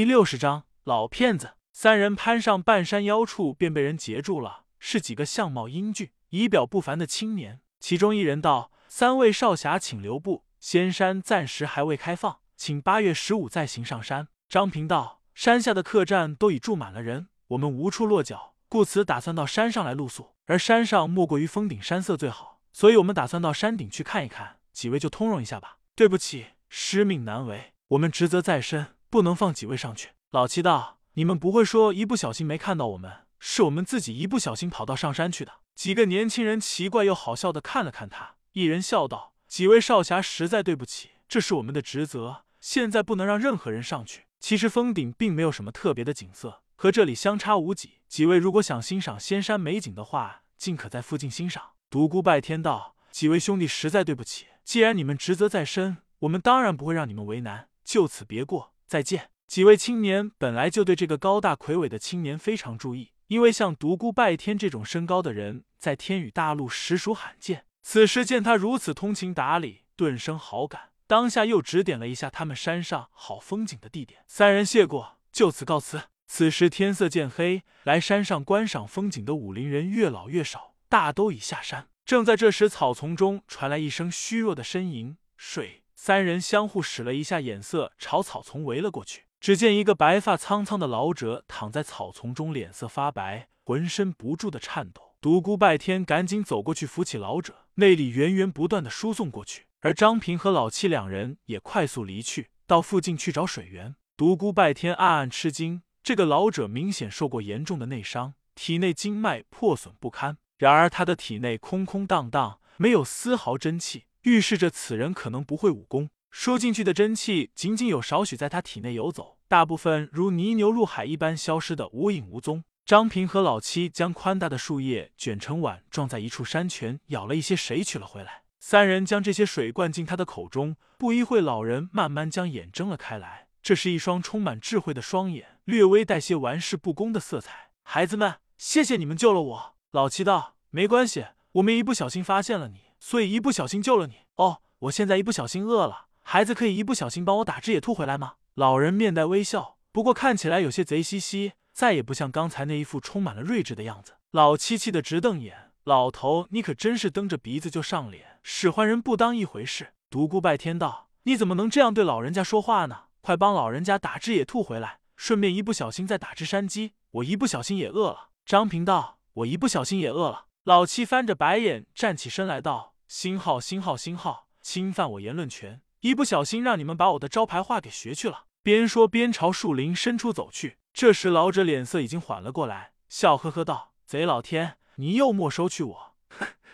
第六十章老骗子。三人攀上半山腰处，便被人截住了，是几个相貌英俊、仪表不凡的青年。其中一人道：“三位少侠，请留步，仙山暂时还未开放，请八月十五再行上山。”张平道：“山下的客栈都已住满了人，我们无处落脚，故此打算到山上来露宿。而山上莫过于峰顶山色最好，所以我们打算到山顶去看一看。几位就通融一下吧。对不起，师命难违，我们职责在身，不能放几位上去。”老七道。你们不会说一不小心没看到我们，是我们自己一不小心跑到上山去的。几个年轻人奇怪又好笑的看了看他，一人笑道：“几位少侠实在对不起，这是我们的职责，现在不能让任何人上去。其实峰顶并没有什么特别的景色，和这里相差无几。几位如果想欣赏仙山美景的话，尽可在附近欣赏。”独孤拜天道：“几位兄弟实在对不起，既然你们职责在身，我们当然不会让你们为难，就此别过，再见。”几位青年本来就对这个高大魁伟的青年非常注意，因为像独孤拜天这种身高的人，在天宇大陆实属罕见。此时见他如此通情达理，顿生好感，当下又指点了一下他们山上好风景的地点。三人谢过，就此告辞。此时天色渐黑，来山上观赏风景的武林人越老越少，大都已下山。正在这时，草丛中传来一声虚弱的呻吟，水。三人相互使了一下眼色，朝草丛围了过去。只见一个白发苍苍的老者躺在草丛中，脸色发白，浑身不住的颤抖。独孤拜天赶紧走过去扶起老者，内力源源不断的输送过去。而张平和老七两人也快速离去，到附近去找水源。独孤拜天暗暗吃惊，这个老者明显受过严重的内伤，体内经脉破损不堪。然而他的体内空空荡荡，没有丝毫真气，预示着此人可能不会武功。输进去的真气仅仅有少许在他体内游走，大部分如泥牛入海一般消失的无影无踪。张平和老七将宽大的树叶卷成碗，装在一处山泉，舀了一些水取了回来。三人将这些水灌进他的口中，不一会，老人慢慢将眼睁了开来。这是一双充满智慧的双眼，略微带些玩世不恭的色彩。孩子们，谢谢你们救了我。老七道：“没关系，我们一不小心发现了你，所以一不小心救了你。哦，我现在一不小心饿了。”孩子可以一不小心帮我打只野兔回来吗？老人面带微笑，不过看起来有些贼兮兮，再也不像刚才那一副充满了睿智的样子。老七气得直瞪眼，老头，你可真是蹬着鼻子就上脸，使唤人不当一回事。独孤拜天道，你怎么能这样对老人家说话呢？快帮老人家打只野兔回来，顺便一不小心再打只山鸡。我一不小心也饿了。张平道，我一不小心也饿了。老七翻着白眼站起身来道，星号星号星号，侵犯我言论权。一不小心让你们把我的招牌话给学去了。边说边朝树林深处走去。这时老者脸色已经缓了过来，笑呵呵道：“贼老天，你又没收去我，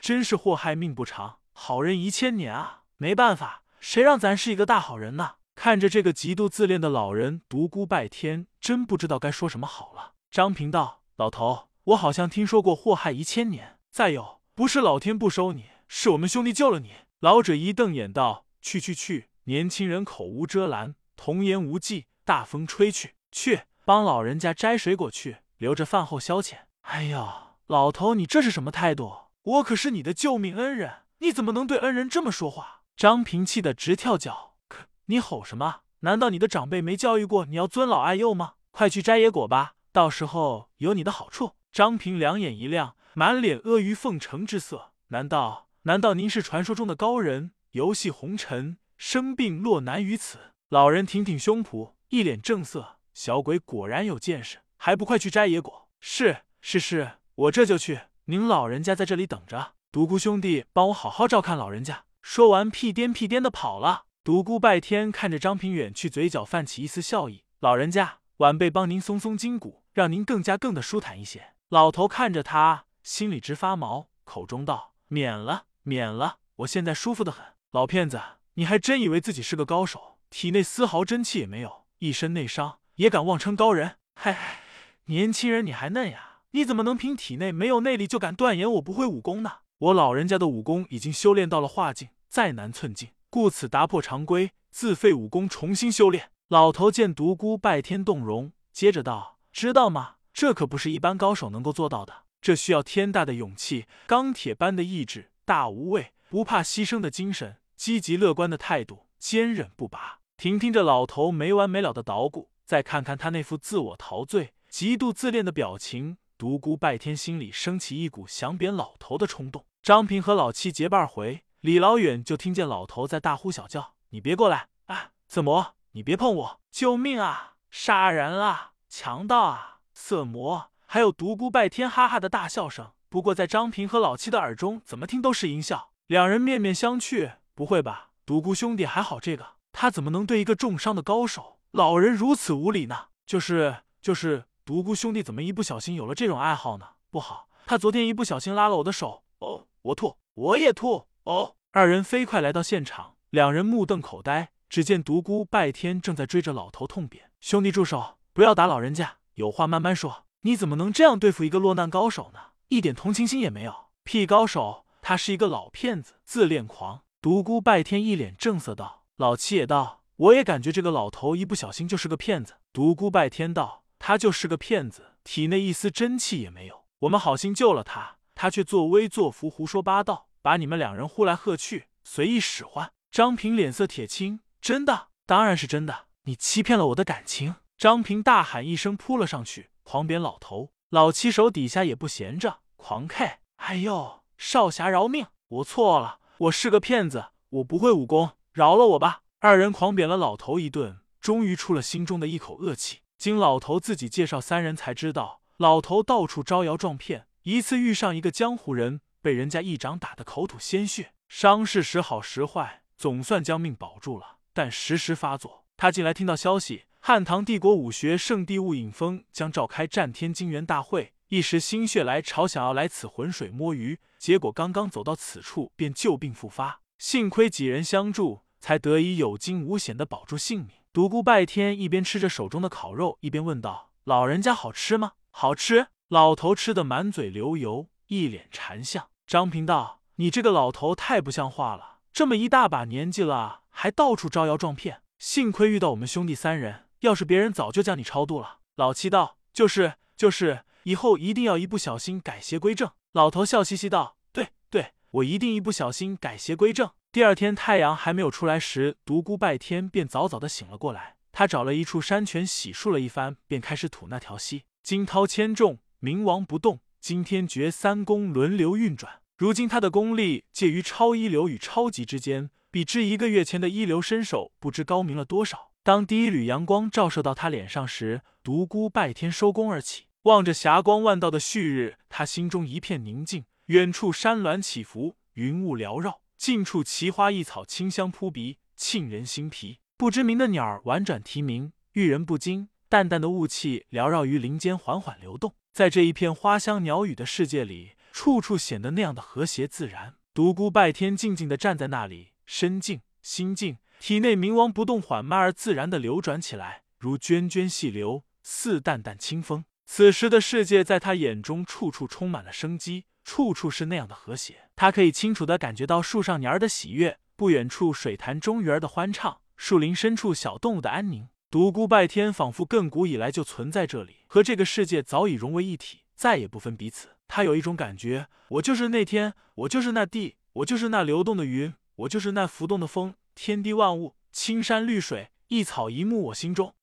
真是祸害命不长，好人一千年啊！没办法，谁让咱是一个大好人呢？”看着这个极度自恋的老人，独孤拜天真不知道该说什么好了。张平道：“老头，我好像听说过祸害一千年。再有，不是老天不收你，是我们兄弟救了你。”老者一瞪眼道。去去去！年轻人口无遮拦，童言无忌，大风吹去。去帮老人家摘水果去，留着饭后消遣。哎呀，老头，你这是什么态度？我可是你的救命恩人，你怎么能对恩人这么说话？张平气得直跳脚。可你吼什么？难道你的长辈没教育过你要尊老爱幼吗？快去摘野果吧，到时候有你的好处。张平两眼一亮，满脸阿谀奉承之色。难道难道您是传说中的高人？游戏红尘，生病落难于此。老人挺挺胸脯，一脸正色。小鬼果然有见识，还不快去摘野果？是是是，我这就去。您老人家在这里等着，独孤兄弟帮我好好照看老人家。说完，屁颠屁颠的跑了。独孤拜天看着张平远去，嘴角泛起一丝笑意。老人家，晚辈帮您松松筋骨，让您更加更的舒坦一些。老头看着他，心里直发毛，口中道：“免了，免了，我现在舒服的很。”老骗子，你还真以为自己是个高手？体内丝毫真气也没有，一身内伤也敢妄称高人？嗨嗨，年轻人你还嫩呀，你怎么能凭体内没有内力就敢断言我不会武功呢？我老人家的武功已经修炼到了化境，再难寸进，故此打破常规，自废武功，重新修炼。老头见独孤拜天动容，接着道：“知道吗？这可不是一般高手能够做到的，这需要天大的勇气，钢铁般的意志，大无畏，不怕牺牲的精神。”积极乐观的态度，坚韧不拔。听听这老头没完没了的捣鼓，再看看他那副自我陶醉、极度自恋的表情，独孤拜天心里升起一股想扁老头的冲动。张平和老七结伴回，李老远就听见老头在大呼小叫：“你别过来！啊，色魔，你别碰我！救命啊！杀人啊！强盗啊！色魔！”还有独孤拜天哈哈的大笑声。不过在张平和老七的耳中，怎么听都是淫笑。两人面面相觑，不会吧？独孤兄弟还好这个，他怎么能对一个重伤的高手老人如此无礼呢？就是就是，独孤兄弟怎么一不小心有了这种爱好呢？不好，他昨天一不小心拉了我的手。哦，我吐，我也吐。哦，二人飞快来到现场，两人目瞪口呆。只见独孤拜天正在追着老头痛扁：“兄弟住手，不要打老人家，有话慢慢说。你怎么能这样对付一个落难高手呢？”一点同情心也没有，屁高手，他是一个老骗子，自恋狂。独孤拜天一脸正色道：“老七也道，我也感觉这个老头一不小心就是个骗子。”独孤拜天道：“他就是个骗子，体内一丝真气也没有。我们好心救了他，他却作威作福，胡说八道，把你们两人呼来喝去，随意使唤。”张平脸色铁青：“真的，当然是真的，你欺骗了我的感情。”张平大喊一声，扑了上去，狂扁老头。老七手底下也不闲着，狂 K。哎呦，少侠饶命！我错了，我是个骗子，我不会武功，饶了我吧！二人狂扁了老头一顿，终于出了心中的一口恶气。经老头自己介绍，三人才知道，老头到处招摇撞骗，一次遇上一个江湖人，被人家一掌打得口吐鲜血，伤势时好时坏，总算将命保住了。但时时发作，他进来听到消息。汉唐帝国武学圣地雾隐峰将召开战天金元大会，一时心血来潮，想要来此浑水摸鱼，结果刚刚走到此处，便旧病复发。幸亏几人相助，才得以有惊无险的保住性命。独孤拜天一边吃着手中的烤肉，一边问道：“老人家好吃吗？”“好吃。”老头吃的满嘴流油，一脸馋相。张平道：“你这个老头太不像话了，这么一大把年纪了，还到处招摇撞骗。幸亏遇到我们兄弟三人。”要是别人早就将你超度了。老七道：“就是就是，以后一定要一不小心改邪归正。”老头笑嘻嘻道：“对对，我一定一不小心改邪归正。”第二天太阳还没有出来时，独孤拜天便早早的醒了过来。他找了一处山泉洗漱了一番，便开始吐那条溪。惊涛千重，冥王不动，惊天诀三功轮流运转。如今他的功力介于超一流与超级之间，比之一个月前的一流身手不知高明了多少。当第一缕阳光照射到他脸上时，独孤拜天收功而起，望着霞光万道的旭日，他心中一片宁静。远处山峦起伏，云雾缭绕；近处奇花异草，清香扑鼻，沁人心脾。不知名的鸟儿婉转啼鸣，遇人不惊。淡淡的雾气缭绕于林间，缓缓流动。在这一片花香鸟语的世界里，处处显得那样的和谐自然。独孤拜天静静地站在那里，身静心静。体内冥王不动，缓慢而自然的流转起来，如涓涓细流，似淡淡清风。此时的世界，在他眼中，处处充满了生机，处处是那样的和谐。他可以清楚的感觉到树上鸟儿的喜悦，不远处水潭中鱼儿的欢唱，树林深处小动物的安宁。独孤拜天仿佛亘古以来就存在这里，和这个世界早已融为一体，再也不分彼此。他有一种感觉，我就是那天，我就是那地，我就是那流动的云，我就是那浮动的风。天地万物，青山绿水，一草一木，我心中。